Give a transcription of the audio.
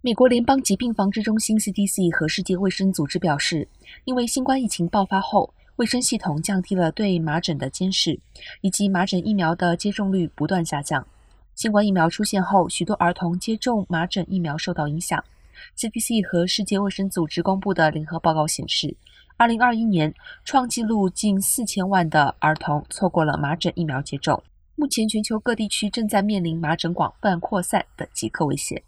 美国联邦疾病防治中心 （CDC） 和世界卫生组织表示，因为新冠疫情爆发后，卫生系统降低了对麻疹的监视，以及麻疹疫苗的接种率不断下降。新冠疫苗出现后，许多儿童接种麻疹疫苗受到影响。CDC 和世界卫生组织公布的联合报告显示，2021年创纪录近4000万的儿童错过了麻疹疫苗接种。目前，全球各地区正在面临麻疹广泛扩散的即刻威胁。